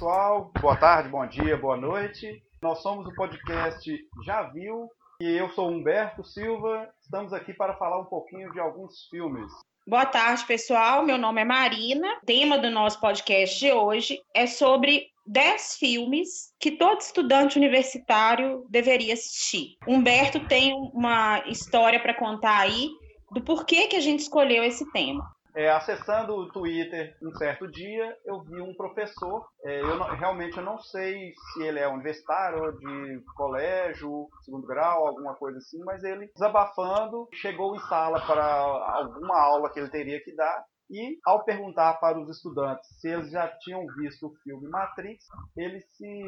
pessoal. Boa tarde, bom dia, boa noite. Nós somos o podcast Já Viu e eu sou Humberto Silva. Estamos aqui para falar um pouquinho de alguns filmes. Boa tarde, pessoal. Meu nome é Marina. O tema do nosso podcast de hoje é sobre 10 filmes que todo estudante universitário deveria assistir. Humberto tem uma história para contar aí do porquê que a gente escolheu esse tema. É, acessando o Twitter um certo dia, eu vi um professor. É, eu não, realmente eu não sei se ele é universitário de colégio, segundo grau, alguma coisa assim, mas ele desabafando, chegou em sala para alguma aula que ele teria que dar. E ao perguntar para os estudantes se eles já tinham visto o filme Matrix, ele se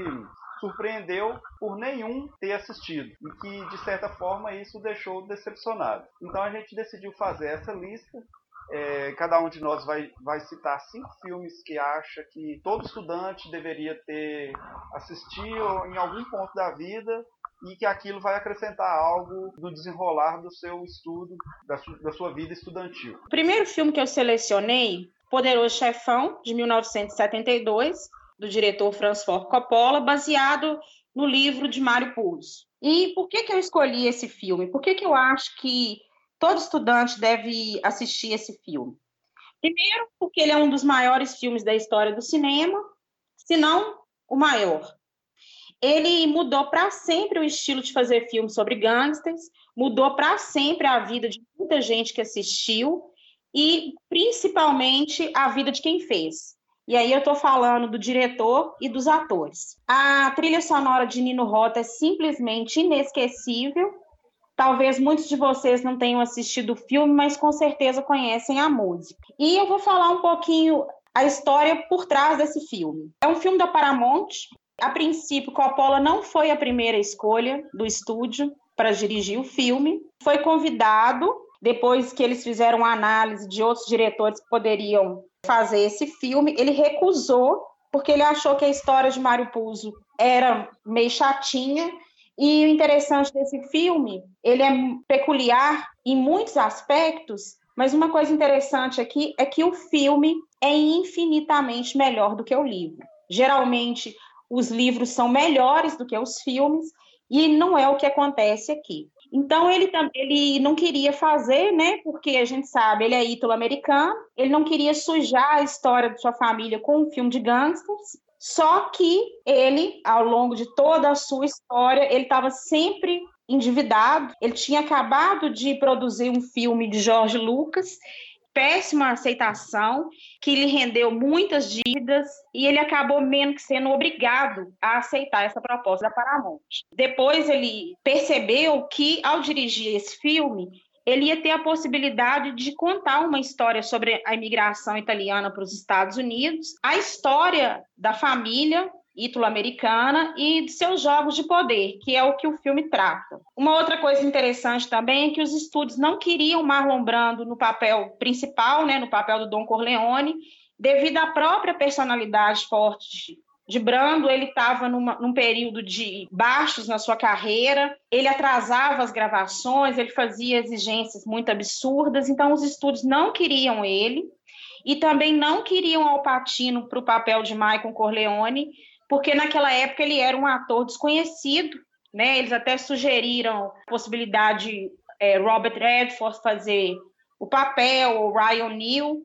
surpreendeu por nenhum ter assistido e que de certa forma isso deixou decepcionado. Então a gente decidiu fazer essa lista é, cada um de nós vai, vai citar cinco filmes que acha que todo estudante deveria ter assistido em algum ponto da vida e que aquilo vai acrescentar algo no desenrolar do seu estudo, da, su, da sua vida estudantil. O primeiro filme que eu selecionei, Poderoso Chefão, de 1972, do diretor Francis Ford Coppola, baseado no livro de Mário Puzo. E por que, que eu escolhi esse filme? Por que, que eu acho que todo estudante deve assistir esse filme. Primeiro, porque ele é um dos maiores filmes da história do cinema, se não o maior. Ele mudou para sempre o estilo de fazer filmes sobre gangsters, mudou para sempre a vida de muita gente que assistiu e principalmente a vida de quem fez. E aí eu estou falando do diretor e dos atores. A trilha sonora de Nino Rota é simplesmente inesquecível Talvez muitos de vocês não tenham assistido o filme, mas com certeza conhecem a música. E eu vou falar um pouquinho a história por trás desse filme. É um filme da Paramount. A princípio, Coppola não foi a primeira escolha do estúdio para dirigir o filme. Foi convidado depois que eles fizeram uma análise de outros diretores que poderiam fazer esse filme. Ele recusou porque ele achou que a história de Mário Puzo era meio chatinha e o interessante desse filme, ele é peculiar em muitos aspectos, mas uma coisa interessante aqui é que o filme é infinitamente melhor do que o livro. Geralmente, os livros são melhores do que os filmes, e não é o que acontece aqui. Então, ele, ele não queria fazer, né? Porque a gente sabe, ele é ítalo-americano, ele não queria sujar a história de sua família com um filme de gangsters, só que ele, ao longo de toda a sua história, ele estava sempre endividado. Ele tinha acabado de produzir um filme de George Lucas, péssima aceitação, que lhe rendeu muitas dívidas e ele acabou menos que sendo obrigado a aceitar essa proposta da Paramount. Depois ele percebeu que ao dirigir esse filme, ele ia ter a possibilidade de contar uma história sobre a imigração italiana para os Estados Unidos, a história da família ítalo-americana e de seus jogos de poder, que é o que o filme trata. Uma outra coisa interessante também é que os estúdios não queriam Marlon Brando no papel principal, né, no papel do Don Corleone, devido à própria personalidade forte de Brando, ele estava num período de baixos na sua carreira, ele atrasava as gravações, ele fazia exigências muito absurdas, então os estúdios não queriam ele e também não queriam Al Pacino para o papel de Michael Corleone, porque naquela época ele era um ator desconhecido, né? Eles até sugeriram a possibilidade é, Robert Redford fazer o papel, o Ryan Neal,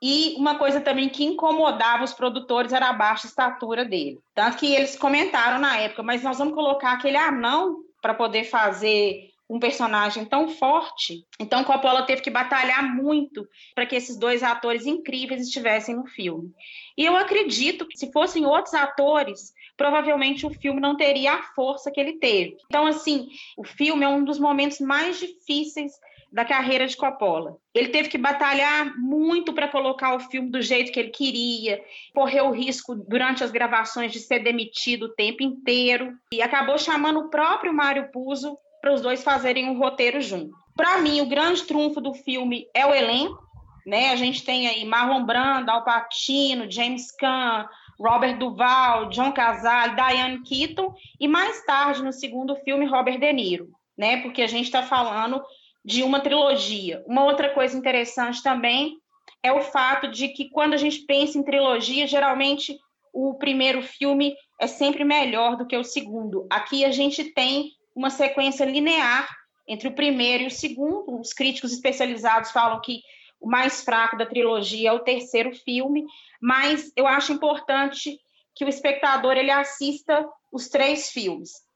e uma coisa também que incomodava os produtores era a baixa estatura dele. Tanto que eles comentaram na época, mas nós vamos colocar aquele anão para poder fazer um personagem tão forte. Então Coppola teve que batalhar muito para que esses dois atores incríveis estivessem no filme. E eu acredito que se fossem outros atores, provavelmente o filme não teria a força que ele teve. Então assim, o filme é um dos momentos mais difíceis da carreira de Coppola. Ele teve que batalhar muito para colocar o filme do jeito que ele queria, correu o risco durante as gravações de ser demitido o tempo inteiro e acabou chamando o próprio Mário Puzo para os dois fazerem um roteiro junto. Para mim, o grande trunfo do filme é o elenco, né? A gente tem aí Marlon Brando, Al Pacino, James Caan, Robert Duval, John Cazale, Diane Keaton e mais tarde no segundo filme Robert De Niro, né? Porque a gente está falando de uma trilogia. Uma outra coisa interessante também é o fato de que quando a gente pensa em trilogia, geralmente o primeiro filme é sempre melhor do que o segundo. Aqui a gente tem uma sequência linear entre o primeiro e o segundo. Os críticos especializados falam que o mais fraco da trilogia é o terceiro filme, mas eu acho importante que o espectador ele assista os três filmes.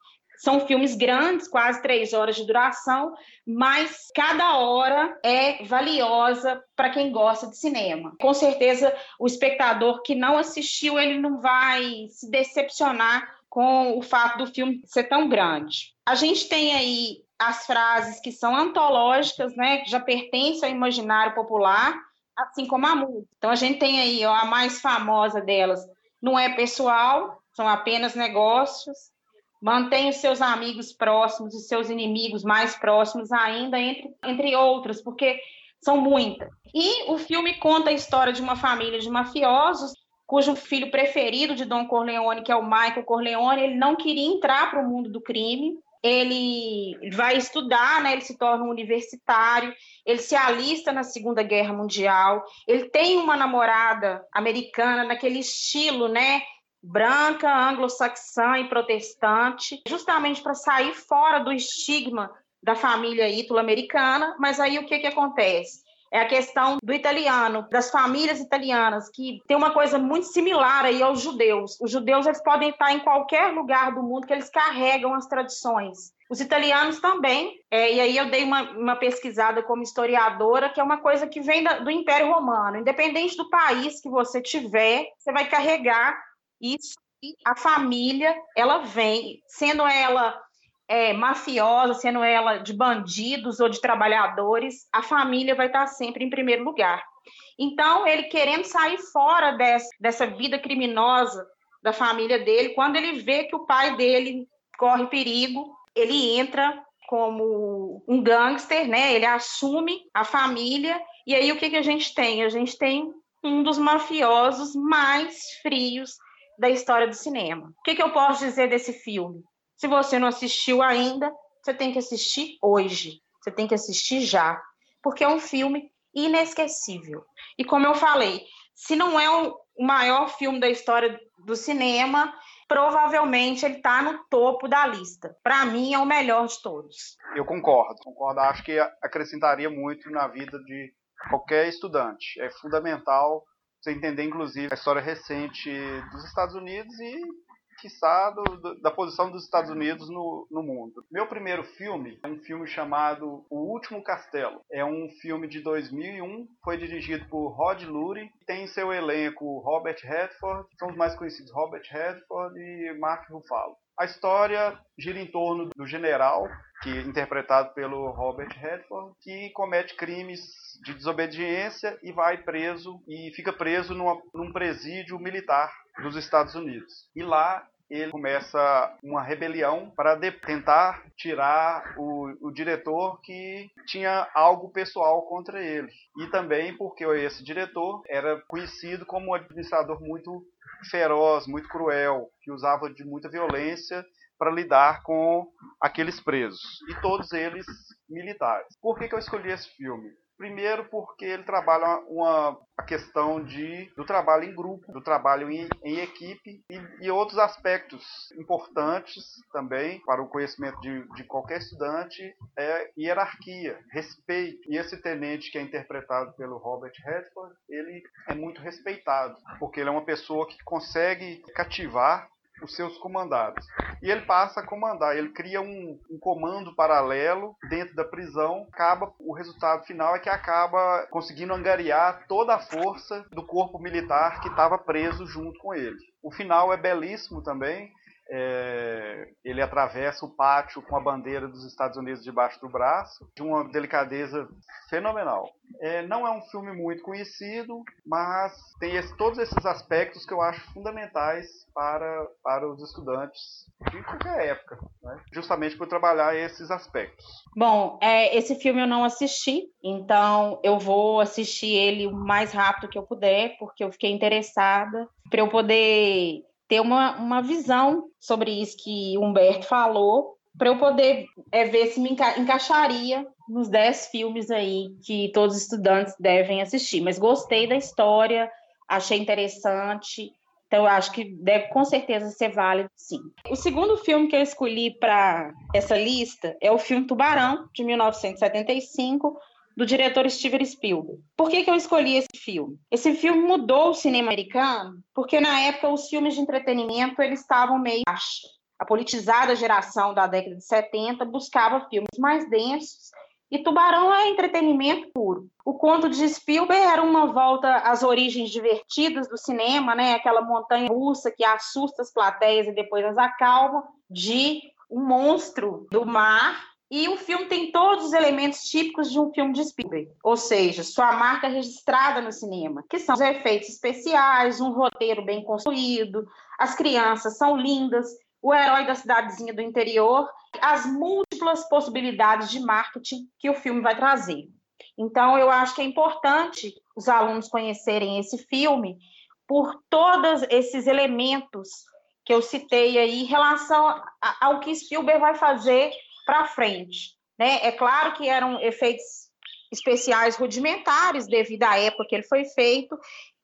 São filmes grandes, quase três horas de duração, mas cada hora é valiosa para quem gosta de cinema. Com certeza, o espectador que não assistiu, ele não vai se decepcionar com o fato do filme ser tão grande. A gente tem aí as frases que são antológicas, né, que já pertencem ao imaginário popular, assim como a música. Então a gente tem aí ó, a mais famosa delas, não é pessoal, são apenas negócios. Mantém os seus amigos próximos e seus inimigos mais próximos ainda, entre, entre outros, porque são muitas. E o filme conta a história de uma família de mafiosos, cujo filho preferido de Don Corleone, que é o Michael Corleone, ele não queria entrar para o mundo do crime. Ele vai estudar, né? Ele se torna um universitário, ele se alista na Segunda Guerra Mundial, ele tem uma namorada americana naquele estilo, né? Branca, anglo-saxã e protestante, justamente para sair fora do estigma da família ítalo-americana. Mas aí o que, que acontece? É a questão do italiano, das famílias italianas, que tem uma coisa muito similar aí aos judeus. Os judeus eles podem estar em qualquer lugar do mundo que eles carregam as tradições. Os italianos também, é, e aí eu dei uma, uma, pesquisada como historiadora, que é uma coisa que vem da, do Império Romano. Independente do país que você tiver, você vai carregar isso a família, ela vem, sendo ela é, mafiosa, sendo ela de bandidos ou de trabalhadores, a família vai estar sempre em primeiro lugar. Então, ele querendo sair fora dessa, dessa vida criminosa da família dele, quando ele vê que o pai dele corre perigo, ele entra como um gangster, né? Ele assume a família e aí o que, que a gente tem? A gente tem um dos mafiosos mais frios da história do cinema. O que, que eu posso dizer desse filme? Se você não assistiu ainda, você tem que assistir hoje. Você tem que assistir já. Porque é um filme inesquecível. E como eu falei, se não é o maior filme da história do cinema, provavelmente ele está no topo da lista. Para mim, é o melhor de todos. Eu concordo, concordo. Acho que acrescentaria muito na vida de qualquer estudante. É fundamental você entender, inclusive, a história recente dos Estados Unidos e, quiçá, do, do, da posição dos Estados Unidos no, no mundo. Meu primeiro filme é um filme chamado O Último Castelo. É um filme de 2001, foi dirigido por Rod Lurie, tem em seu elenco Robert Redford, são os mais conhecidos Robert Redford e Mark Ruffalo. A história gira em torno do general, que é interpretado pelo Robert Redford, que comete crimes de desobediência e vai preso e fica preso numa, num presídio militar dos Estados Unidos. E lá ele começa uma rebelião para tentar tirar o, o, diretor que tinha algo pessoal contra ele. E também porque esse diretor era conhecido como um administrador muito feroz, muito cruel, que usava de muita violência para lidar com aqueles presos. E todos eles militares. Por que, que eu escolhi esse filme? Primeiro porque ele trabalha uma, a questão de, do trabalho em grupo, do trabalho em, em equipe e, e, outros aspectos importantes também para o conhecimento de, de qualquer estudante é hierarquia, respeito. E esse tenente que é interpretado pelo Robert Redford, ele é muito respeitado, porque ele é uma pessoa que consegue cativar os seus comandados. E ele passa a comandar, ele cria um, um, comando paralelo dentro da prisão. Acaba, o resultado final é que acaba conseguindo angariar toda a força do corpo militar que estava preso junto com ele. O final é belíssimo também. É, ele atravessa o pátio com a bandeira dos Estados Unidos debaixo do braço, de uma delicadeza fenomenal. É, não é um filme muito conhecido, mas tem esse, todos esses aspectos que eu acho fundamentais para, para os estudantes de qualquer época, né? justamente por trabalhar esses aspectos. Bom, é, esse filme eu não assisti, então eu vou assistir ele o mais rápido que eu puder, porque eu fiquei interessada, para eu poder ter uma, uma visão sobre isso que o Humberto falou, para eu poder é, ver se me enca encaixaria nos dez filmes aí que todos os estudantes devem assistir. Mas gostei da história, achei interessante, Então, eu acho que deve com certeza ser válido, sim. O segundo filme que eu escolhi para essa lista é o filme Tubarão, de 1975, do diretor Steven Spielberg. Por que, que eu escolhi esse filme? Esse filme mudou o cinema americano, porque na época os filmes de entretenimento eles estavam meio a politizada geração da década de 70 buscava filmes mais densos e Tubarão é entretenimento puro. O conto de Spielberg era uma volta às origens divertidas do cinema, né? Aquela montanha russa que assusta as plateias e depois as acalma, de um monstro do mar e o filme tem todos os elementos típicos de um filme de Spielberg, ou seja, sua marca registrada no cinema, que são os efeitos especiais, um roteiro bem construído, as crianças são lindas, o herói da cidadezinha do interior, as múltiplas possibilidades de marketing que o filme vai trazer. Então, eu acho que é importante os alunos conhecerem esse filme por todos esses elementos que eu citei aí em relação ao que Spielberg vai fazer para frente. Né? É claro que eram efeitos especiais rudimentares devido à época que ele foi feito,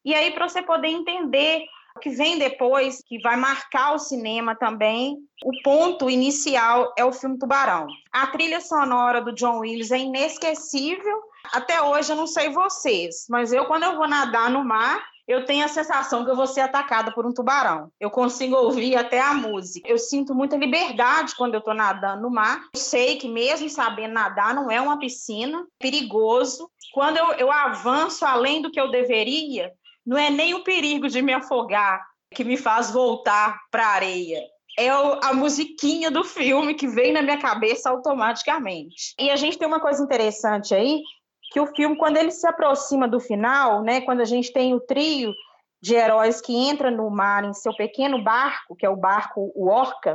e aí para você poder entender o que vem depois, que vai marcar o cinema também, o ponto inicial é o filme Tubarão. A trilha sonora do John Williams é inesquecível. Até hoje eu não sei vocês, mas eu quando eu vou nadar no mar, eu tenho a sensação que eu vou ser atacada por um tubarão. Eu consigo ouvir até a música. Eu sinto muita liberdade quando eu estou nadando no mar. Eu sei que, mesmo sabendo nadar, não é uma piscina, é perigoso. Quando eu, eu avanço além do que eu deveria, não é nem o perigo de me afogar que me faz voltar para a areia. É a musiquinha do filme que vem na minha cabeça automaticamente. E a gente tem uma coisa interessante aí, que o filme, quando ele se aproxima do final, né, quando a gente tem o trio de heróis que entra no mar em seu pequeno barco, que é o barco o Orca,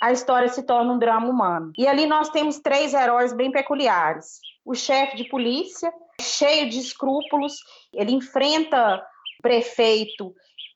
a história se torna um drama humano. E ali nós temos três heróis bem peculiares. O chefe de polícia, cheio de escrúpulos, ele enfrenta o prefeito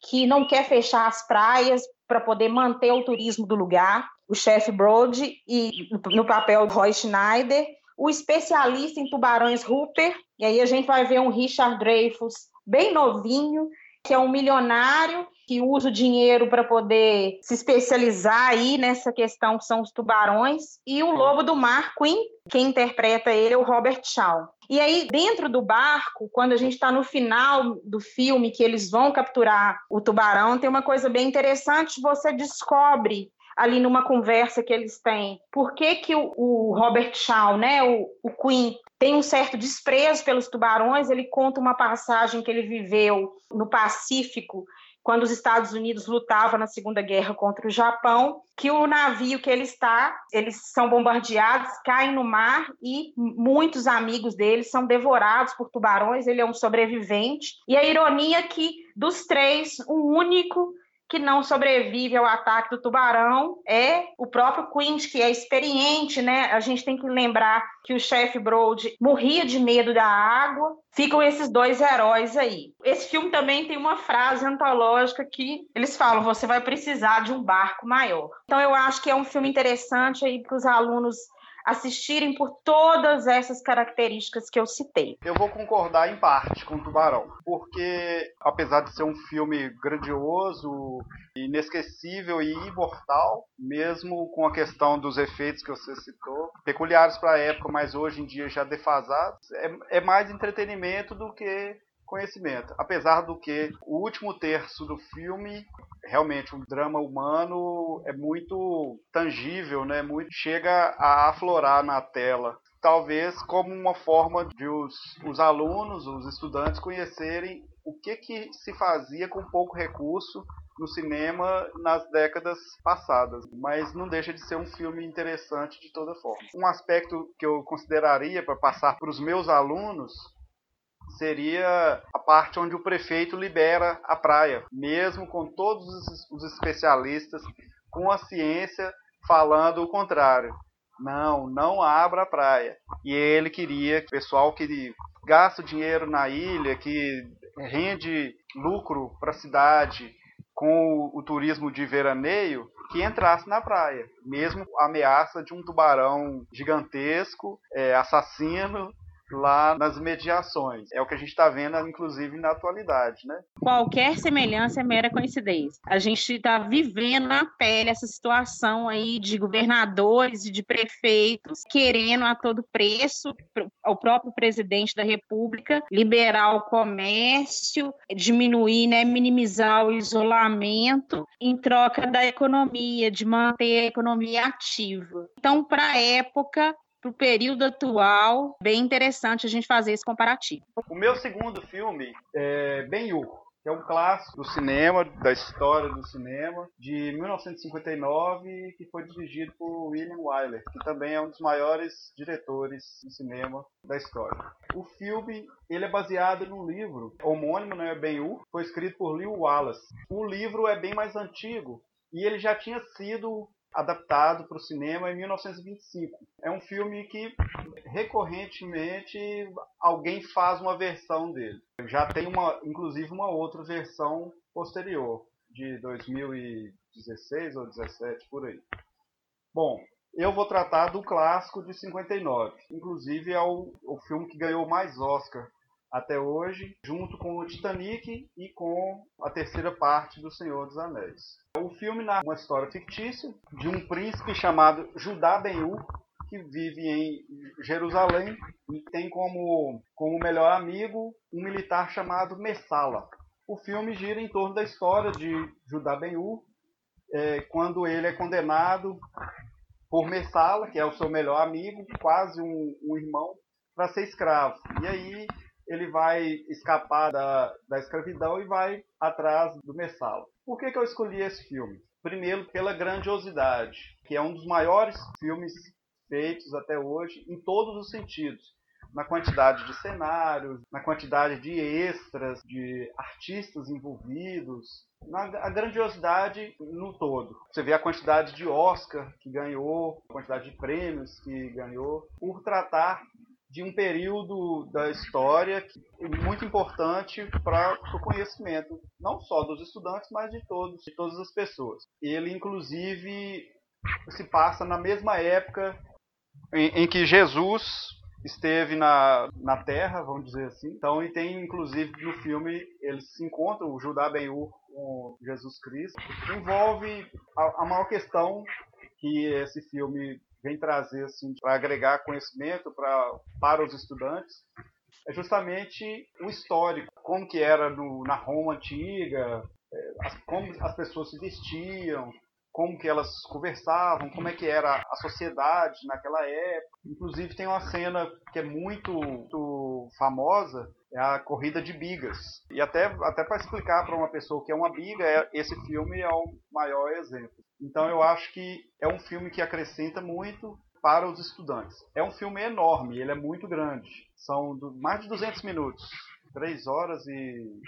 que não quer fechar as praias para poder manter o turismo do lugar, o chefe Brody, e no papel Roy Schneider, o especialista em tubarões Rupert, e aí a gente vai ver um Richard Dreyfuss bem novinho, que é um milionário que usa o dinheiro para poder se especializar aí nessa questão que são os tubarões, e o Lobo do Mar, Queen, quem interpreta ele é o Robert Shaw. E aí, dentro do barco, quando a gente está no final do filme, que eles vão capturar o tubarão, tem uma coisa bem interessante, você descobre ali numa conversa que eles têm. Por que, que o, o Robert Shaw, né, o, o Queen, tem um certo desprezo pelos tubarões? Ele conta uma passagem que ele viveu no Pacífico quando os Estados Unidos lutavam na Segunda Guerra contra o Japão, que o navio que ele está, eles são bombardeados, caem no mar e muitos amigos dele são devorados por tubarões, ele é um sobrevivente. E a ironia é que dos três, o único que não sobrevive ao ataque do tubarão é o próprio Quint, que é experiente, né? A gente tem que lembrar que o chefe Brody morria de medo da água. Ficam esses dois heróis aí. Esse filme também tem uma frase antológica que eles falam: você vai precisar de um barco maior. Então eu acho que é um filme interessante aí para os alunos assistirem por todas essas características que eu citei. Eu vou concordar em parte com o Tubarão, porque apesar de ser um filme grandioso, inesquecível e imortal, mesmo com a questão dos efeitos que você citou, peculiares para a época, mas hoje em dia já defasados, é, é mais entretenimento do que conhecimento. Apesar do que o último terço do filme realmente um drama humano é muito tangível, né? Muito chega a aflorar na tela. Talvez como uma forma de os, os alunos, os estudantes conhecerem o que, que se fazia com pouco recurso no cinema nas décadas passadas, mas não deixa de ser um filme interessante de toda forma. Um aspecto que eu consideraria para passar para os meus alunos seria a parte onde o prefeito libera a praia, mesmo com todos os especialistas, com a ciência falando o contrário. Não, não abra a praia. E ele queria que o pessoal que gasta dinheiro na ilha, que rende lucro para a cidade com o, turismo de veraneio, que entrasse na praia, mesmo a ameaça de um tubarão gigantesco, é, assassino, lá nas mediações. É o que a gente está vendo, inclusive, na atualidade, né? Qualquer semelhança é mera coincidência. A gente está vivendo na pele essa situação aí de governadores e de prefeitos querendo a todo preço o próprio presidente da República liberar o comércio, diminuir, né, minimizar o isolamento em troca da economia, de manter a economia ativa. Então, para a época, para o período atual, bem interessante a gente fazer esse comparativo. O meu segundo filme é Ben-Hur que é um clássico do cinema, da história do cinema, de 1959, que foi dirigido por William Wyler, que também é um dos maiores diretores de cinema da história. O filme ele é baseado num livro homônimo, né, Ben-Hur, foi escrito por Lew Wallace. O livro é bem mais antigo e ele já tinha sido adaptado para o cinema em 1925. É um filme que recorrentemente alguém faz uma versão dele. Já tem uma, inclusive uma outra versão posterior de 2016 ou 17 por aí. Bom, eu vou tratar do clássico de 59. Inclusive é o, o filme que ganhou mais Oscar até hoje, junto com o Titanic e com a terceira parte do Senhor dos Anéis. O filme narra uma história fictícia de um príncipe chamado Judá Ben-Hur, que vive em Jerusalém e tem como, como melhor amigo um militar chamado Messala. O filme gira em torno da história de Judá Ben-Hur, é, quando ele é condenado por Messala, que é o seu melhor amigo, quase um, um irmão, para ser escravo. E aí ele vai escapar da, da escravidão e vai atrás do Messala. Por que, que eu escolhi esse filme? Primeiro, pela grandiosidade, que é um dos maiores filmes feitos até hoje em todos os sentidos. Na quantidade de cenários, na quantidade de extras, de artistas envolvidos, na grandiosidade no todo. Você vê a quantidade de Oscar que ganhou, a quantidade de prêmios que ganhou, por tratar de um período da história muito importante para o conhecimento, não só dos estudantes, mas de todos, de todas as pessoas. Ele, inclusive, se passa na mesma época em, em que Jesus esteve na, na Terra, vamos dizer assim. Então, e tem, inclusive, no filme, eles se encontram, o Judá Ben-Hur com Jesus Cristo. Envolve a, a maior questão que esse filme vem trazer assim para agregar conhecimento pra, para os estudantes é justamente o histórico, como que era no, na Roma antiga, é, as, como as pessoas se vestiam, como que elas conversavam, como é que era a sociedade naquela época. Inclusive tem uma cena que é muito, muito famosa, é a corrida de bigas. E até, até para explicar para uma pessoa que é uma biga, é, esse filme é o maior exemplo. Então eu acho que é um filme que acrescenta muito para os estudantes. É um filme enorme, ele é muito grande. São mais de 200 minutos, 3 horas e,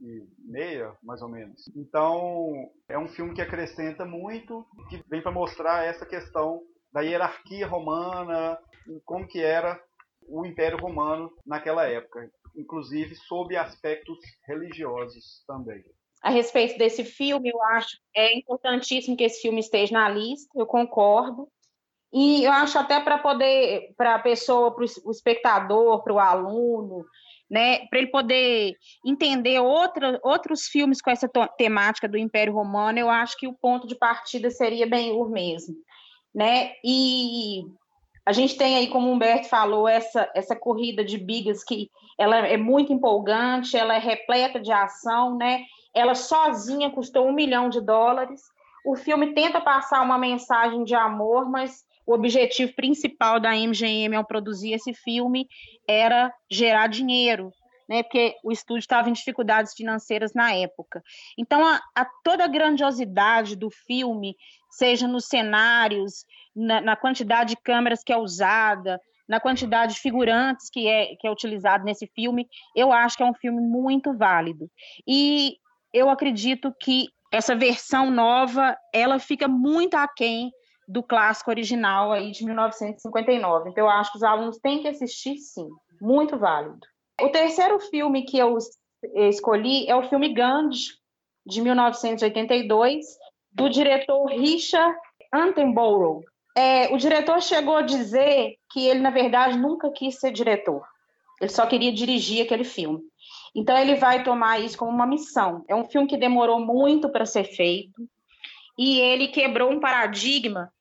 e meia, mais ou menos. Então é um filme que acrescenta muito, que vem para mostrar essa questão da hierarquia romana, como que era o Império Romano naquela época, inclusive sob aspectos religiosos também a respeito desse filme, eu acho é importantíssimo que esse filme esteja na lista, eu concordo. E eu acho até para poder, para a pessoa, para o espectador, para o aluno, né, para ele poder entender outra, outros filmes com essa temática do Império Romano, eu acho que o ponto de partida seria Ben-Hur mesmo, né? E a gente tem aí, como o Humberto falou, essa, essa corrida de bigas que ela é muito empolgante, ela é repleta de ação, né? Ela sozinha custou um milhão de dólares. O filme tenta passar uma mensagem de amor, mas o objetivo principal da MGM ao produzir esse filme era gerar dinheiro, né? Porque o estúdio estava em dificuldades financeiras na época. Então, a, a toda a grandiosidade do filme, seja nos cenários, na, na, quantidade de câmeras que é usada, na quantidade de figurantes que é, que é utilizado nesse filme, eu acho que é um filme muito válido. E eu acredito que essa versão nova, ela fica muito aquém do clássico original aí de 1959. Então eu acho que os alunos têm que assistir sim, muito válido. O terceiro filme que eu escolhi é o filme Gandhi de 1982, do diretor Richard Attenborough. É, o diretor chegou a dizer que ele, na verdade, nunca quis ser diretor. Ele só queria dirigir aquele filme. Então ele vai tomar isso como uma missão. É um filme que demorou muito para ser feito e ele quebrou um paradigma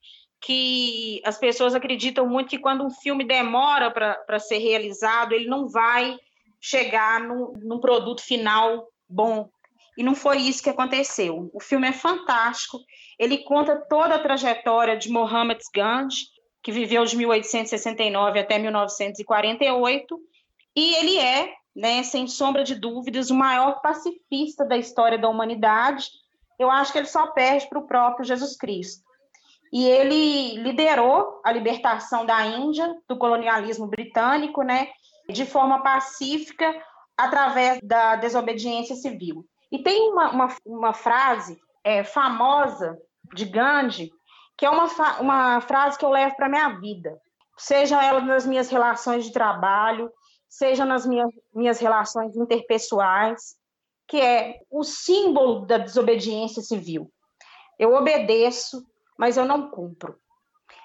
que as pessoas acreditam muito que quando um filme demora para ser realizado, ele não vai chegar no, num produto final bom. E não foi isso que aconteceu. O filme é fantástico. Ele conta toda a trajetória de Mohammed Gandhi, que viveu de 1869 até 1948, e ele é, né, sem sombra de dúvidas, o maior pacifista da história da humanidade. Eu acho que ele só perde para o próprio Jesus Cristo e ele liderou a libertação da Índia do colonialismo britânico, né, de forma pacífica através da desobediência civil. E tem uma, uma, uma frase é, famosa de Gandhi, que é uma, uma frase que eu levo para a minha vida, seja ela nas minhas relações de trabalho, seja nas minhas, minhas relações interpessoais, que é o símbolo da desobediência civil. Eu obedeço, mas eu não cumpro.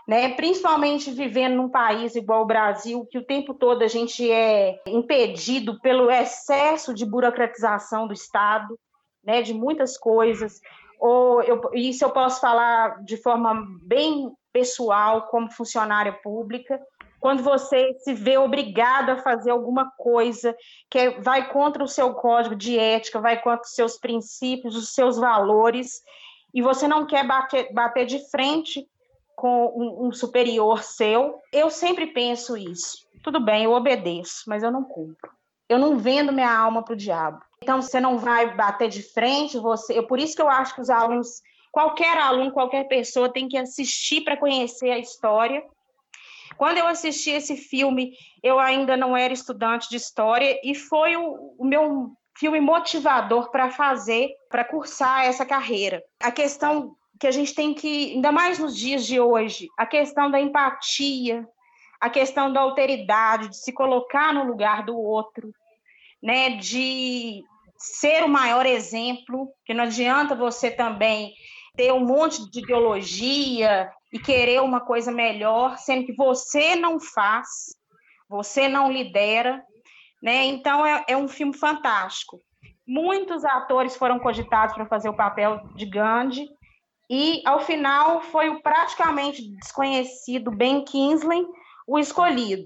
Né? Principalmente vivendo num país igual o Brasil, que o tempo todo a gente é impedido pelo excesso de burocratização do Estado, né? de muitas coisas. Ou eu, isso eu posso falar de forma bem pessoal, como funcionária pública, quando você se vê obrigado a fazer alguma coisa que é, vai contra o seu código de ética, vai contra os seus princípios, os seus valores, e você não quer bater, bater de frente com um, um superior seu, eu sempre penso isso. Tudo bem, eu obedeço, mas eu não cumpro. Eu não vendo minha alma para o diabo. Então você não vai bater de frente, você. Eu, por isso que eu acho que os alunos, qualquer aluno, qualquer pessoa tem que assistir para conhecer a história. Quando eu assisti esse filme, eu ainda não era estudante de história e foi o, o meu filme motivador para fazer, para cursar essa carreira. A questão que a gente tem que, ainda mais nos dias de hoje, a questão da empatia, a questão da alteridade, de se colocar no lugar do outro, né, de ser o maior exemplo, que não adianta você também ter um monte de ideologia e querer uma coisa melhor, sendo que você não faz, você não lidera, né? Então é, é um filme fantástico. Muitos atores foram cogitados para fazer o papel de Gandhi e ao final foi o praticamente desconhecido Ben Kingsley o escolhido.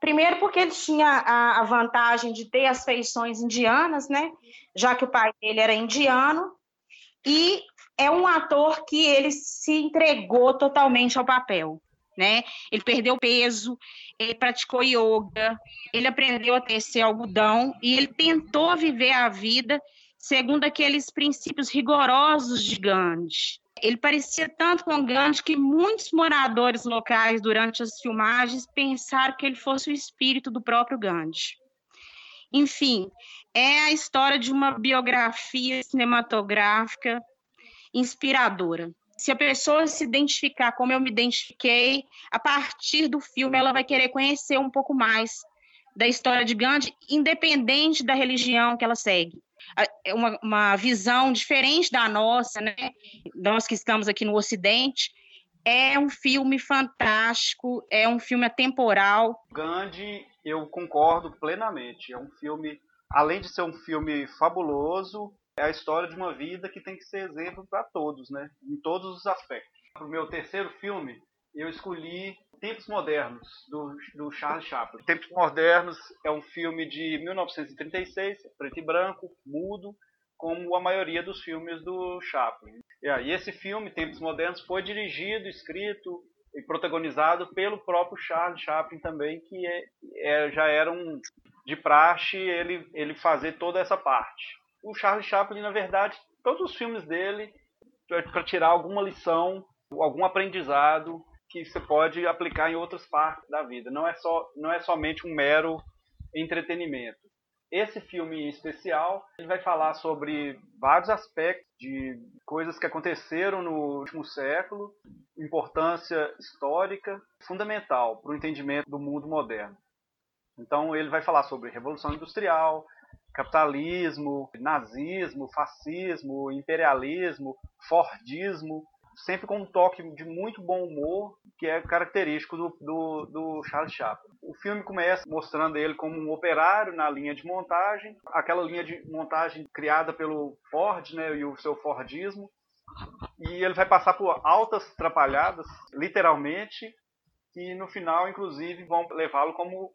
Primeiro porque ele tinha a, a vantagem de ter as feições indianas, né? Já que o pai dele era indiano e é um ator que ele se entregou totalmente ao papel né? Ele perdeu peso, ele praticou yoga, ele aprendeu a tecer algodão e ele tentou viver a vida segundo aqueles princípios rigorosos de Gandhi. Ele parecia tanto com Gandhi que muitos moradores locais durante as filmagens pensaram que ele fosse o espírito do próprio Gandhi. Enfim, é a história de uma biografia cinematográfica inspiradora se a pessoa se identificar como eu me identifiquei, a partir do filme ela vai querer conhecer um pouco mais da história de Gandhi, independente da religião que ela segue. É uma, uma visão diferente da nossa, né? Nós que estamos aqui no Ocidente. É um filme fantástico, é um filme atemporal. Gandhi, eu concordo plenamente. É um filme, além de ser um filme fabuloso, é a história de uma vida que tem que ser exemplo para todos, né? Em todos os aspectos. Para o meu terceiro filme, eu escolhi Tempos Modernos, do, do Charles Chaplin. Tempos Modernos é um filme de 1936, preto e branco, mudo, como a maioria dos filmes do Chaplin. E esse filme, Tempos Modernos, foi dirigido, escrito e protagonizado pelo próprio Charles Chaplin também, que é, é, já era um de praxe ele, ele fazer toda essa parte o Charlie Chaplin, na verdade, todos os filmes dele, para tirar alguma lição, algum aprendizado que você pode aplicar em outras partes da vida. Não é, só, não é somente um mero entretenimento. Esse filme em especial, ele vai falar sobre vários aspectos de coisas que aconteceram no último século, importância histórica fundamental para o entendimento do mundo moderno. Então ele vai falar sobre revolução industrial, capitalismo, nazismo, fascismo, imperialismo, fordismo, sempre com um toque de muito bom humor, que é característico do, do, do Charles Chaplin. O filme começa mostrando ele como um operário na linha de montagem, aquela linha de montagem criada pelo Ford né, e o seu Fordismo, e ele vai passar por altas atrapalhadas, literalmente, que no final, inclusive, vão levá-lo como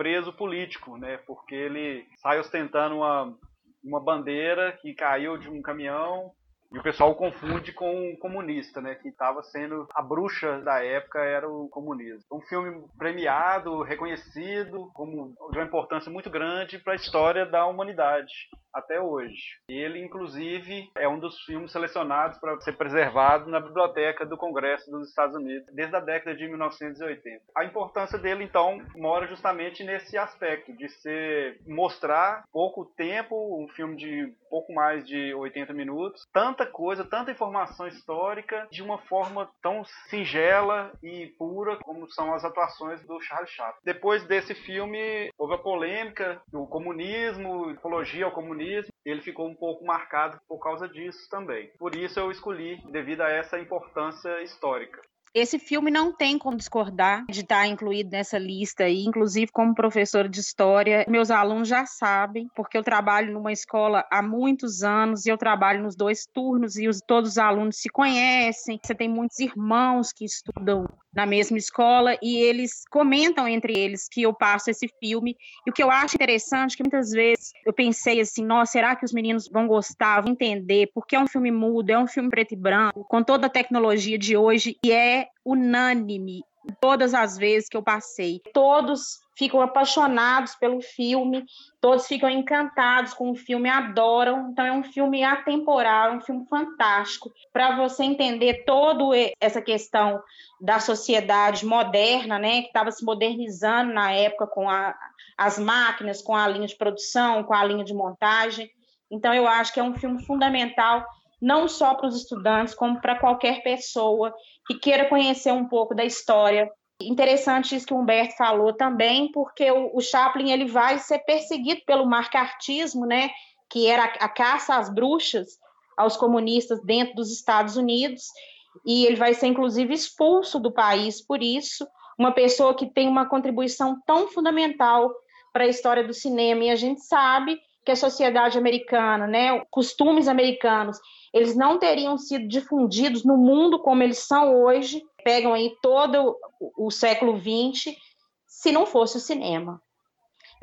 preso político, né? Porque ele sai ostentando uma, uma bandeira que caiu de um caminhão e o pessoal o confunde com o comunista, né? Que estava sendo a bruxa da época era o comunismo. Um filme premiado, reconhecido, como de uma importância muito grande para a história da humanidade até hoje. Ele, inclusive, é um dos filmes selecionados para ser preservado na biblioteca do Congresso dos Estados Unidos desde a década de 1980. A importância dele, então, mora justamente nesse aspecto de ser mostrar pouco tempo, um filme de pouco mais de 80 minutos, tanta coisa, tanta informação histórica de uma forma tão singela e pura como são as atuações do Charles Chaplin. Depois desse filme, houve a polêmica do comunismo, apologia ao comunismo, ele ficou um pouco marcado por causa disso também. Por isso eu escolhi, devido a essa importância histórica. Esse filme não tem como discordar de estar incluído nessa lista aí, inclusive como professora de história, meus alunos já sabem, porque eu trabalho numa escola há muitos anos e eu trabalho nos dois turnos e os, todos os alunos se conhecem. Você tem muitos irmãos que estudam na mesma escola e eles comentam entre eles que eu passo esse filme. E o que eu acho interessante é que muitas vezes eu pensei assim, nossa, será que os meninos vão gostar, vão entender? Porque é um filme mudo, é um filme preto e branco, com toda a tecnologia de hoje e é unânime todas as vezes que eu passei. Todos ficam apaixonados pelo filme, todos ficam encantados com o filme, adoram. Então é um filme atemporal, é um filme fantástico para você entender toda essa questão da sociedade moderna, né, que estava se modernizando na época com a, as máquinas, com a linha de produção, com a linha de montagem. Então eu acho que é um filme fundamental não só para os estudantes, como para qualquer pessoa que queira conhecer um pouco da história. Interessante isso que o Humberto falou também, porque o, o Chaplin ele vai ser perseguido pelo marcartismo, né, que era a, a caça às bruxas, aos comunistas dentro dos Estados Unidos, e ele vai ser inclusive expulso do país por isso. Uma pessoa que tem uma contribuição tão fundamental para a história do cinema, e a gente sabe que a sociedade americana, né, costumes americanos, eles não teriam sido difundidos no mundo como eles são hoje, pegam aí todo o século XX, se não fosse o cinema.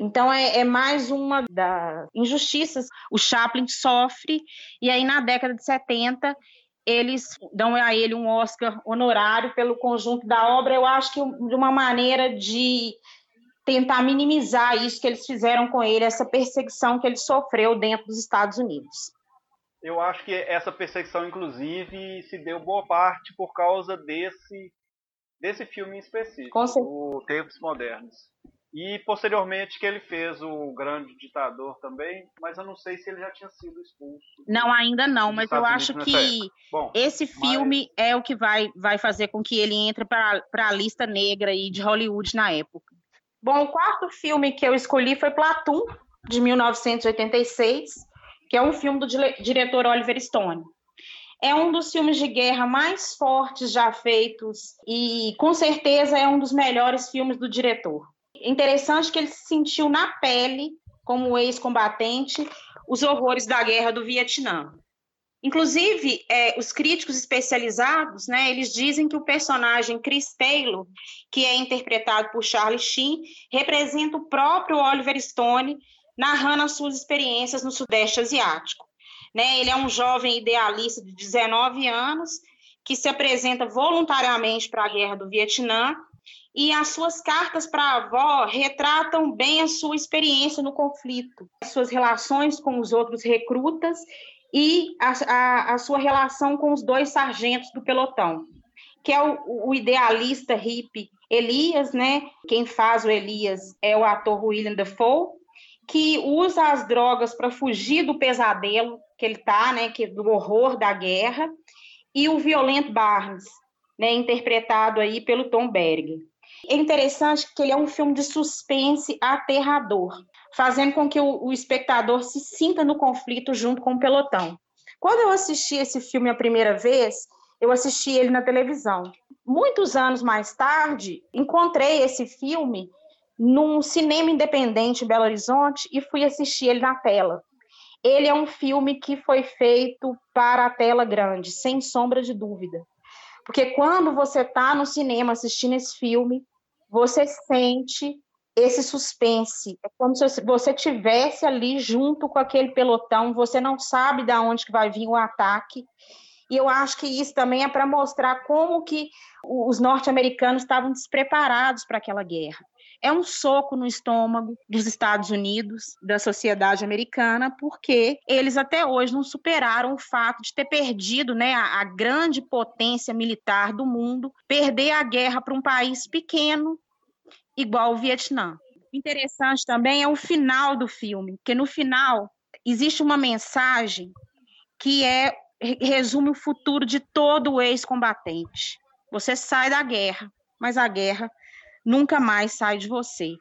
Então é, é, mais uma das injustiças. O Chaplin sofre, e aí na década de 70 eles dão a ele um Oscar honorário pelo conjunto da obra, eu acho que de uma maneira de tentar minimizar isso que eles fizeram com ele, essa perseguição que ele sofreu dentro dos Estados Unidos. Eu acho que essa perseguição, inclusive, se deu boa parte por causa desse, desse filme em específico, o Tempos Modernos. E posteriormente que ele fez o Grande Ditador também, mas eu não sei se ele já tinha sido expulso. Não, ainda não, mas eu acho que Bom, esse filme mas... é o que vai, vai fazer com que ele entre para a lista negra aí de Hollywood na época. Bom, o quarto filme que eu escolhi foi Platum, de 1986 que é um filme do diretor Oliver Stone. É um dos filmes de guerra mais fortes já feitos e, com certeza, é um dos melhores filmes do diretor. Interessante que ele se sentiu na pele, como ex-combatente, os horrores da guerra do Vietnã. Inclusive, é, os críticos especializados, né, eles dizem que o personagem Chris Taylor, que é interpretado por Charlie Sheen, representa o próprio Oliver Stone narrando as suas experiências no Sudeste Asiático. Né? Ele é um jovem idealista de 19 anos que se apresenta voluntariamente para a guerra do Vietnã e as suas cartas para a avó retratam bem a sua experiência no conflito, as suas relações com os outros recrutas e a, a, a sua relação com os dois sargentos do pelotão, que é o, o idealista hippie Elias, né? Quem faz o Elias é o ator William Dafoe, que usa as drogas para fugir do pesadelo que ele está, né, que do horror da guerra, e o Violent Barnes, né, interpretado aí pelo Tom Berg. É interessante que ele é um filme de suspense aterrador, fazendo com que o, o espectador se sinta no conflito junto com o pelotão. Quando eu assisti esse filme a primeira vez, eu assisti ele na televisão. Muitos anos mais tarde, encontrei esse filme num cinema independente em Belo Horizonte e fui assistir ele na tela. Ele é um filme que foi feito para a tela grande, sem sombra de dúvida. Porque quando você está no cinema assistindo esse filme, você sente esse suspense. É como se você tivesse ali junto com aquele pelotão, você não sabe de onde que vai vir o ataque. E eu acho que isso também é para mostrar como que os norte-americanos estavam despreparados para aquela guerra. É um soco no estômago dos Estados Unidos, da sociedade americana, porque eles até hoje não superaram o fato de ter perdido né, a, a grande potência militar do mundo, perder a guerra para um país pequeno, igual o Vietnã. Interessante também é o final do filme, porque no final existe uma mensagem que é resume o futuro de todo ex-combatente. Você sai da guerra, mas a guerra nunca mais sai de você.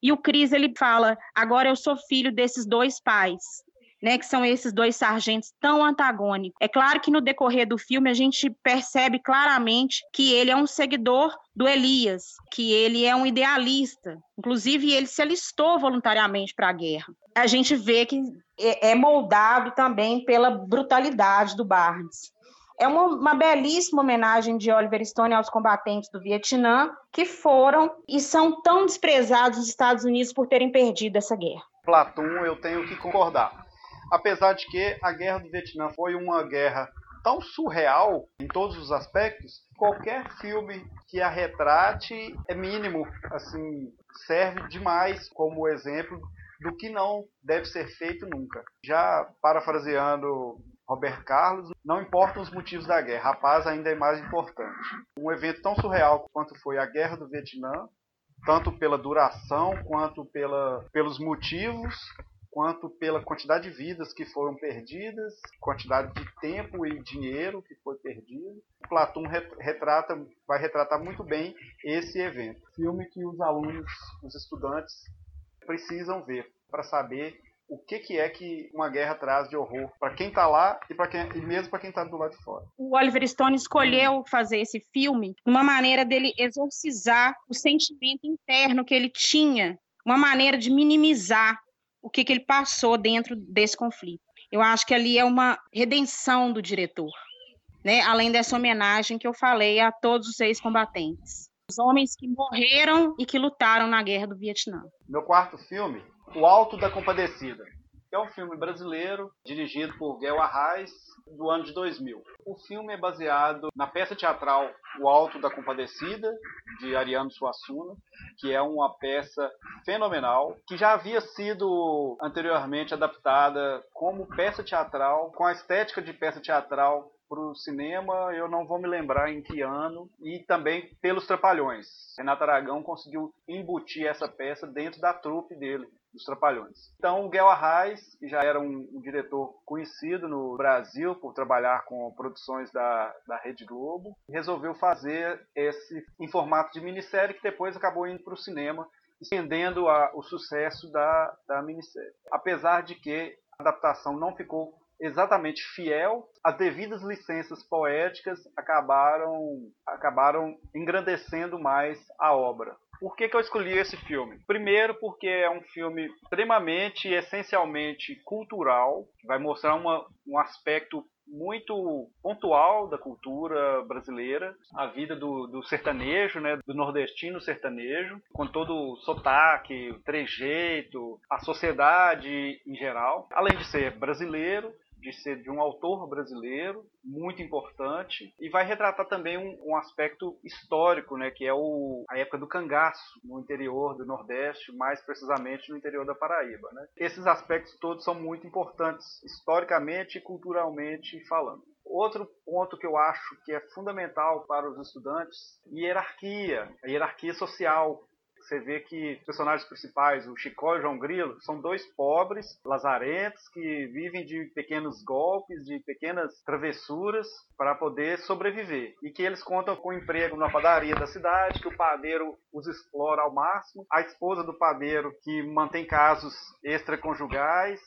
E o Cris ele fala: agora eu sou filho desses dois pais né, que são esses dois sargentos tão antagônicos. É claro que no decorrer do filme a gente percebe claramente que ele é um seguidor do Elias, que ele é um idealista. Inclusive, ele se alistou voluntariamente para a guerra. A gente vê que é, é moldado também pela brutalidade do Barnes. É uma, uma, belíssima homenagem de Oliver Stone aos combatentes do Vietnã que foram e são tão desprezados nos Estados Unidos por terem perdido essa guerra. Platum, eu tenho que concordar apesar de que a guerra do Vietnã foi uma guerra tão surreal em todos os aspectos, qualquer filme que a retrate é mínimo, assim, serve demais como exemplo do que não deve ser feito nunca. Já parafraseando Roberto Carlos, não importam os motivos da guerra, a paz ainda é mais importante. Um evento tão surreal quanto foi a Guerra do Vietnã, tanto pela duração quanto pela, pelos motivos quanto pela quantidade de vidas que foram perdidas, quantidade de tempo e dinheiro que foi perdido. Platão retrata, vai retratar muito bem esse evento. Filme que os alunos, os estudantes precisam ver para saber o que, que é que uma guerra traz de horror para quem está lá e para quem e mesmo para quem está do lado de fora. O Oliver Stone escolheu fazer esse filme uma maneira dele exorcizar o sentimento interno que ele tinha, uma maneira de minimizar o que, que ele passou dentro desse conflito. Eu acho que ali é uma redenção do diretor, né? além dessa homenagem que eu falei a todos os seis combatentes. Os homens que morreram e que lutaram na guerra do Vietnã. Meu quarto filme, O Alto da Compadecida é um filme brasileiro dirigido por Guel Arraes, do ano de 2000. O filme é baseado na peça teatral O Alto da Compadecida, de Ariano Suassuna, que é uma peça fenomenal, que já havia sido anteriormente adaptada como peça teatral, com a estética de peça teatral para o cinema, eu não vou me lembrar em que ano, e também pelos Trapalhões. Renato Aragão conseguiu embutir essa peça dentro da trupe dele, dos Trapalhões. Então, o Guel Arraes, que já era um, um, diretor conhecido no Brasil por trabalhar com produções da, da Rede Globo, resolveu fazer esse em formato de minissérie que depois acabou indo para o cinema, estendendo a, o sucesso da, da minissérie. Apesar de que a adaptação não ficou exatamente fiel, as devidas licenças poéticas acabaram, acabaram engrandecendo mais a obra. Por que, que eu escolhi esse filme? Primeiro, porque é um filme extremamente, essencialmente cultural, que vai mostrar uma, um aspecto muito pontual da cultura brasileira, a vida do, do, sertanejo, né, do nordestino sertanejo, com todo o sotaque, o trejeito, a sociedade em geral. Além de ser brasileiro, de ser de um autor brasileiro muito importante e vai retratar também um, um, aspecto histórico, né, que é o, a época do cangaço no interior do Nordeste, mais precisamente no interior da Paraíba. Né. Esses aspectos todos são muito importantes historicamente e culturalmente falando. Outro ponto que eu acho que é fundamental para os estudantes, hierarquia, a hierarquia social você vê que os personagens principais, o Chicó e o João Grilo, são dois pobres, lazarentos, que vivem de pequenos golpes, de pequenas travessuras para poder sobreviver. E que eles contam com emprego na padaria da cidade, que o padeiro os explora ao máximo, a esposa do padeiro que mantém casos extraconjugais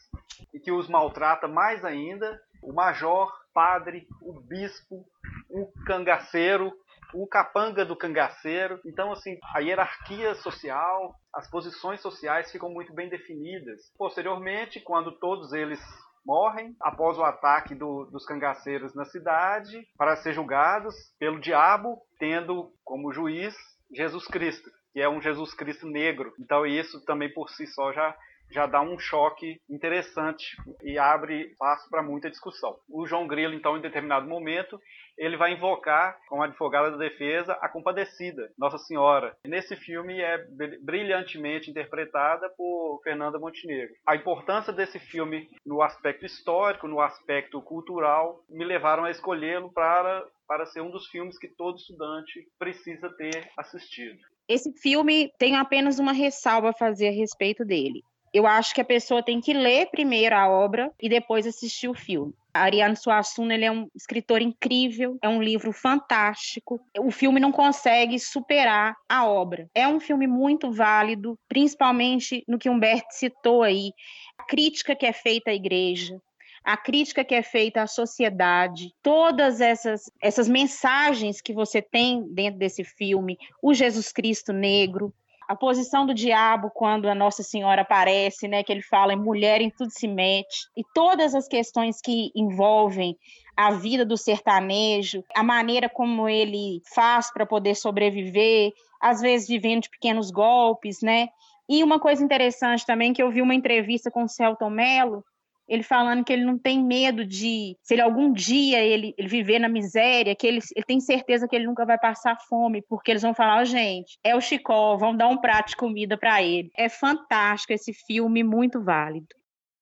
e que os maltrata mais ainda, o major, padre, o bispo, o cangaceiro, o capanga do cangaceiro. Então, assim, a hierarquia social, as posições sociais ficam muito bem definidas. Posteriormente, quando todos eles morrem após o ataque do, dos cangaceiros na cidade para ser julgados pelo diabo, tendo como juiz Jesus Cristo, que é um Jesus Cristo negro. Então isso também por si só já já dá um choque interessante e abre espaço para muita discussão. O João Grilo, então, em determinado momento, ele vai invocar, como advogada da defesa, a compadecida, Nossa Senhora. Nesse filme é brilhantemente interpretada por Fernanda Montenegro. A importância desse filme no aspecto histórico, no aspecto cultural, me levaram a escolhê-lo para para ser um dos filmes que todo estudante precisa ter assistido. Esse filme tem apenas uma ressalva a fazer a respeito dele eu acho que a pessoa tem que ler primeiro a obra e depois assistir o filme. Ariano Suassuna ele é um escritor incrível, é um livro fantástico. O filme não consegue superar a obra. É um filme muito válido, principalmente no que Humberto citou aí, a crítica que é feita à igreja, a crítica que é feita à sociedade, todas essas, essas mensagens que você tem dentro desse filme, o Jesus Cristo negro, a posição do diabo quando a Nossa Senhora aparece, né, que ele fala em mulher em tudo se mete, e todas as questões que envolvem a vida do sertanejo, a maneira como ele faz para poder sobreviver, às vezes vivendo de pequenos golpes, né? E uma coisa interessante também que eu vi uma entrevista com o Celton Mello, ele falando que ele não tem medo de, se ele algum dia ele, ele viver na miséria, que ele, ele tem certeza que ele nunca vai passar fome, porque eles vão falar, oh, gente, é o Chicó, vão dar um prato de comida para ele. É fantástico esse filme, muito válido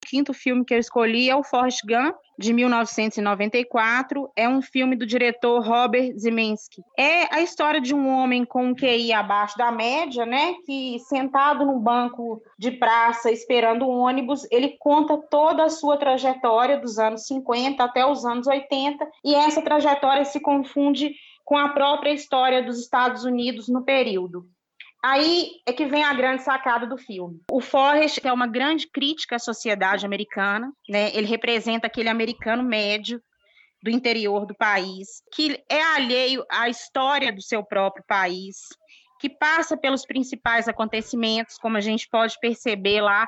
quinto filme que eu escolhi é o Forrest Gump, de 1994. É um filme do diretor Robert Zemeckis. É a história de um homem com um QI abaixo da média, né? Que sentado num banco de praça esperando um ônibus, ele conta toda a sua trajetória dos anos 50 até os anos 80 e essa trajetória se confunde com a própria história dos Estados Unidos no período. Aí é que vem a grande sacada do filme. O Forrest é uma grande crítica à sociedade americana, né? Ele representa aquele americano médio do interior do país, que é alheio à história do seu próprio país, que passa pelos principais acontecimentos, como a gente pode perceber lá.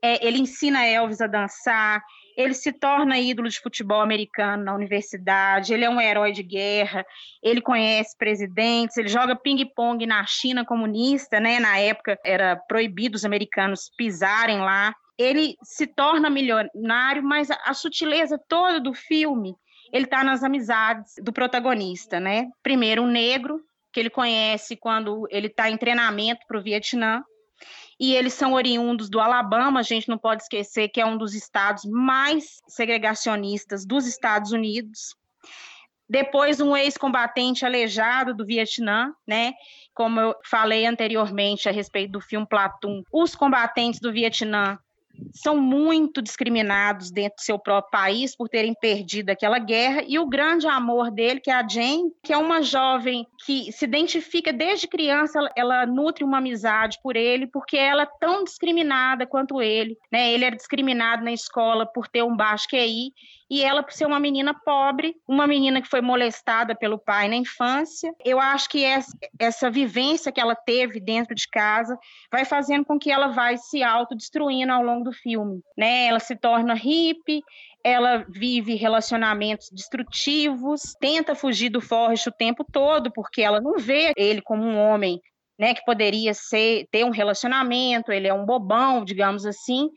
É, ele ensina Elvis a dançar, ele se torna ídolo de futebol americano na universidade, ele é um herói de guerra, ele conhece presidentes, ele joga ping-pong na China comunista, né? Na época era proibido os americanos pisarem lá. Ele se torna milionário, mas a, sutileza toda do filme, ele está nas amizades do protagonista, né? Primeiro um negro que ele conhece quando ele está em treinamento para o Vietnã, e eles são oriundos do Alabama, a gente não pode esquecer que é um dos estados mais segregacionistas dos Estados Unidos. Depois, um ex-combatente aleijado do Vietnã, né? Como eu falei anteriormente a respeito do filme Platum, os combatentes do Vietnã são muito discriminados dentro do seu próprio país por terem perdido aquela guerra e o grande amor dele, que é a Jane, que é uma jovem que se identifica desde criança, ela, ela nutre uma amizade por ele, porque ela é tão discriminada quanto ele, né? Ele era discriminado na escola por ter um baixo QI e ela por ser uma menina pobre, uma menina que foi molestada pelo pai na infância. Eu acho que essa, essa vivência que ela teve dentro de casa vai fazendo com que ela vai se autodestruindo ao longo do filme, né? Ela se torna hippie, ela vive relacionamentos destrutivos, tenta fugir do Forrest o tempo todo, porque ela não vê ele como um homem né, que poderia ser ter um relacionamento, ele é um bobão, digamos assim,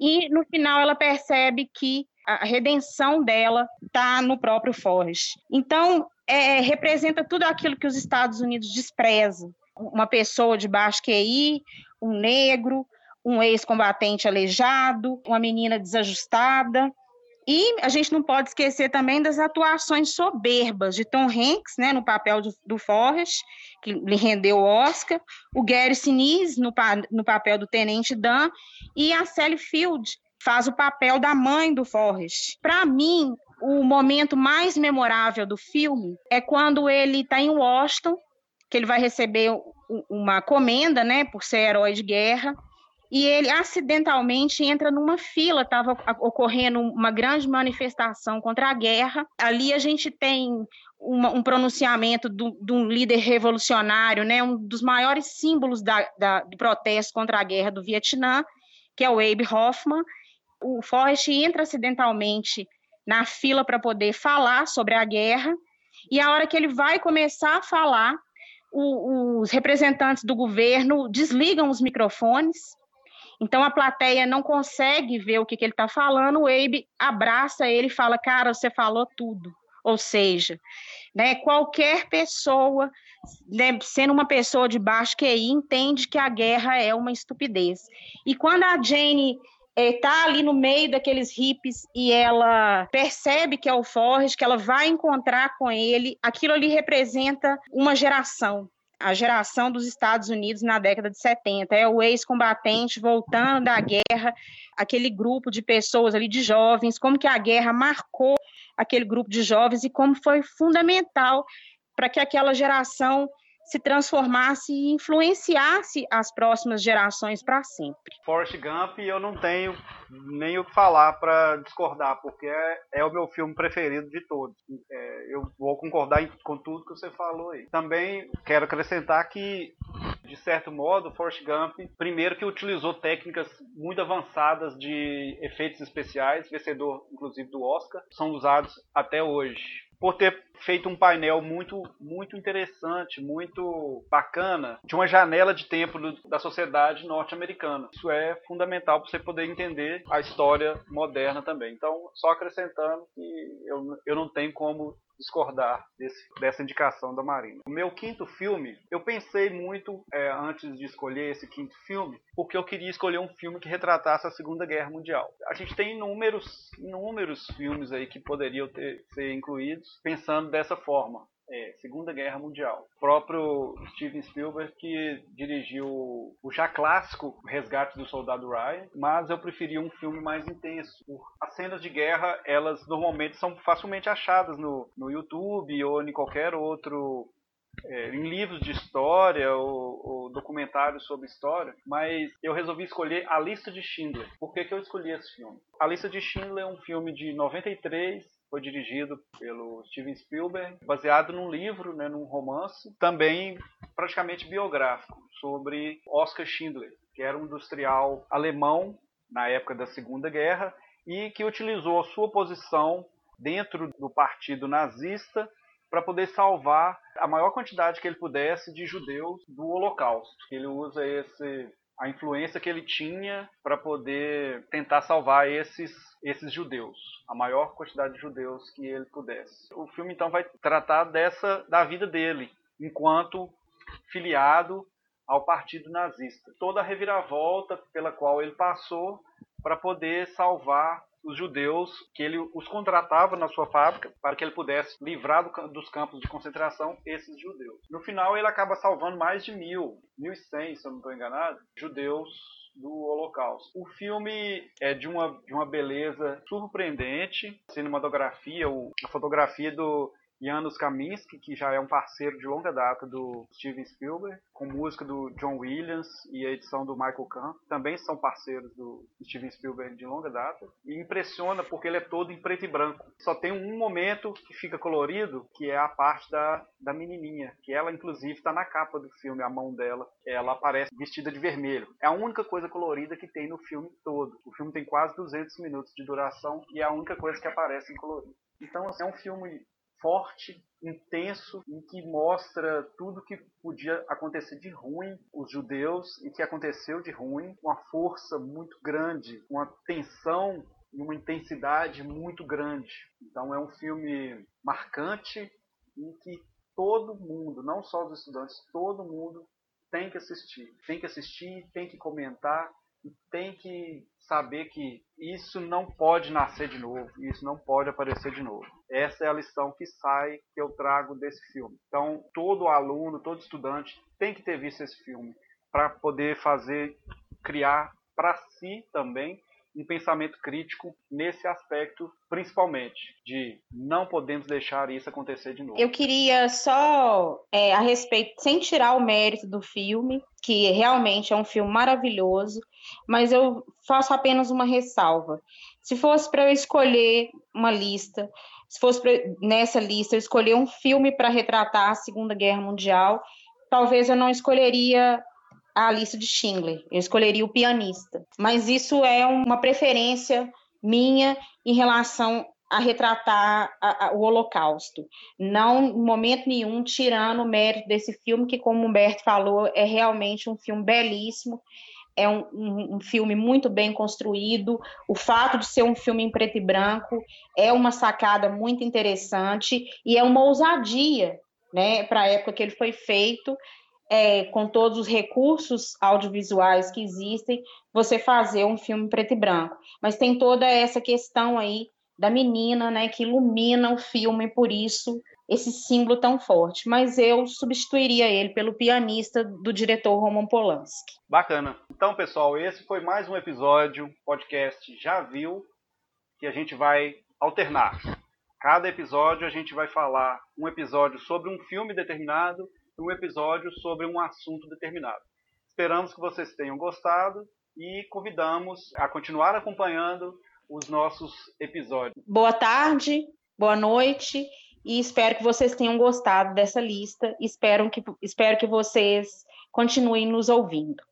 e no final ela percebe que a redenção dela está no próprio Forrest. Então, é, representa tudo aquilo que os Estados Unidos desprezam. Uma pessoa de baixo QI, um negro, um ex-combatente aleijado, uma menina desajustada. E a gente não pode esquecer também das atuações soberbas de Tom Hanks, né, no papel do, do Forrest, que lhe rendeu o Oscar, o Gary Sinise no, no papel do Tenente Dan, e a Sally Field, faz o papel da mãe do Forrest. Para mim, o momento mais memorável do filme é quando ele está em Washington, que ele vai receber uma comenda, né, por ser herói de guerra, e ele acidentalmente entra numa fila, estava ocorrendo uma grande manifestação contra a guerra. Ali a gente tem uma, um pronunciamento de um líder revolucionário, né, um dos maiores símbolos da, da, do protesto contra a guerra do Vietnã, que é o Abe Hoffman. O Forrest entra acidentalmente na fila para poder falar sobre a guerra, e a hora que ele vai começar a falar, o, os representantes do governo desligam os microfones, então a plateia não consegue ver o que, que ele está falando, o Abe abraça ele e fala, cara, você falou tudo. Ou seja, né, qualquer pessoa, né, sendo uma pessoa de baixo QI, entende que a guerra é uma estupidez. E quando a Jane está é, ali no meio daqueles hippies e ela percebe que é o Forrest, que ela vai encontrar com ele, aquilo ali representa uma geração. A geração dos Estados Unidos na década de 70. É o ex-combatente voltando da guerra, aquele grupo de pessoas ali, de jovens, como que a guerra marcou aquele grupo de jovens e como foi fundamental para que aquela geração se transformasse e influenciasse as próximas gerações para sempre. Forrest Gump, eu não tenho nem o que falar para discordar, porque é, é, o meu filme preferido de todos. É, eu vou concordar com tudo que você falou aí. Também quero acrescentar que, de certo modo, Forrest Gump, primeiro que utilizou técnicas muito avançadas de efeitos especiais, vencedor inclusive do Oscar, são usados até hoje por ter feito um painel muito muito interessante, muito bacana, de uma janela de tempo da sociedade norte-americana. Isso é fundamental para você poder entender a história moderna também. Então, só acrescentando que eu, eu não tenho como discordar desse, dessa indicação da Marina. O meu quinto filme, eu pensei muito é, antes de escolher esse quinto filme, porque eu queria escolher um filme que retratasse a Segunda Guerra Mundial. A gente tem inúmeros, inúmeros filmes aí que poderiam ter, ser incluídos pensando dessa forma. É, Segunda Guerra Mundial. O próprio Steven Spielberg que dirigiu o já clássico Resgate do Soldado Ryan, mas eu preferi um filme mais intenso. As cenas de guerra, elas normalmente são facilmente achadas no, no YouTube ou em qualquer outro é, em livros de história ou, ou, documentários sobre história, mas eu resolvi escolher A Lista de Schindler. Por que, que eu escolhi esse filme? A Lista de Schindler é um filme de 93 foi dirigido pelo Steven Spielberg, baseado num livro, né, num romance, também praticamente biográfico, sobre Oskar Schindler, que era um industrial alemão na época da Segunda Guerra e que utilizou a sua posição dentro do partido nazista para poder salvar a maior quantidade que ele pudesse de judeus do Holocausto. Ele usa esse a influência que ele tinha para poder tentar salvar esses esses judeus, a maior quantidade de judeus que ele pudesse. O filme então vai tratar dessa da vida dele enquanto filiado ao partido nazista. Toda a reviravolta pela qual ele passou para poder salvar os judeus que ele os contratava na sua fábrica para que ele pudesse livrar do, dos campos de concentração esses judeus. No final ele acaba salvando mais de mil, mil e cem, se eu não estou enganado, judeus do Holocausto. O filme é de uma, de uma beleza surpreendente, cinematografia, a fotografia do Janusz Kaminski, que já é um parceiro de longa data do Steven Spielberg, com música do John Williams e a edição do Michael Kahn, também são parceiros do Steven Spielberg de longa data. E impressiona porque ele é todo em preto e branco. Só tem um momento que fica colorido, que é a parte da, da menininha, que ela inclusive está na capa do filme, a mão dela, ela aparece vestida de vermelho. É a única coisa colorida que tem no filme todo. O filme tem quase 200 minutos de duração e é a única coisa que aparece em colorido. Então, assim, é um filme forte, intenso, em que mostra tudo que podia acontecer de ruim os judeus e que aconteceu de ruim, uma força muito grande, uma tensão e uma intensidade muito grande. Então é um filme marcante em que todo mundo, não só os estudantes, todo mundo tem que assistir. Tem que assistir, tem que comentar e tem que saber que isso não pode nascer de novo, isso não pode aparecer de novo. Essa é a lição que sai, que eu trago desse filme. Então, todo aluno, todo estudante tem que ter visto esse filme para poder fazer, criar para si também um pensamento crítico nesse aspecto, principalmente, de não podemos deixar isso acontecer de novo. Eu queria só, é, a respeito, sem tirar o mérito do filme, que realmente é um filme maravilhoso, mas eu faço apenas uma ressalva. Se fosse para eu escolher uma lista, se fosse pra, nessa lista eu escolher um filme para retratar a Segunda Guerra Mundial, talvez eu não escolheria a lista de Schindler, eu escolheria o pianista. Mas isso é uma preferência minha em relação a retratar a, a, o Holocausto. Não, em momento nenhum, tirando o mérito desse filme, que, como o Humberto falou, é realmente um filme belíssimo. É um, um, um, filme muito bem construído. O fato de ser um filme em preto e branco é uma sacada muito interessante e é uma ousadia, né, para a época que ele foi feito, é, com todos os recursos audiovisuais que existem, você fazer um filme preto e branco. Mas tem toda essa questão aí da menina, né, que ilumina o filme, por isso esse símbolo tão forte. Mas eu substituiria ele pelo pianista do diretor Roman Polanski. Bacana. Então, pessoal, esse foi mais um episódio podcast Já Viu, que a gente vai alternar. Cada episódio a gente vai falar um episódio sobre um filme determinado um episódio sobre um assunto determinado. Esperamos que vocês tenham gostado e convidamos a continuar acompanhando os nossos episódios. Boa tarde, boa noite e espero que vocês tenham gostado dessa lista. Espero que, espero que vocês continuem nos ouvindo.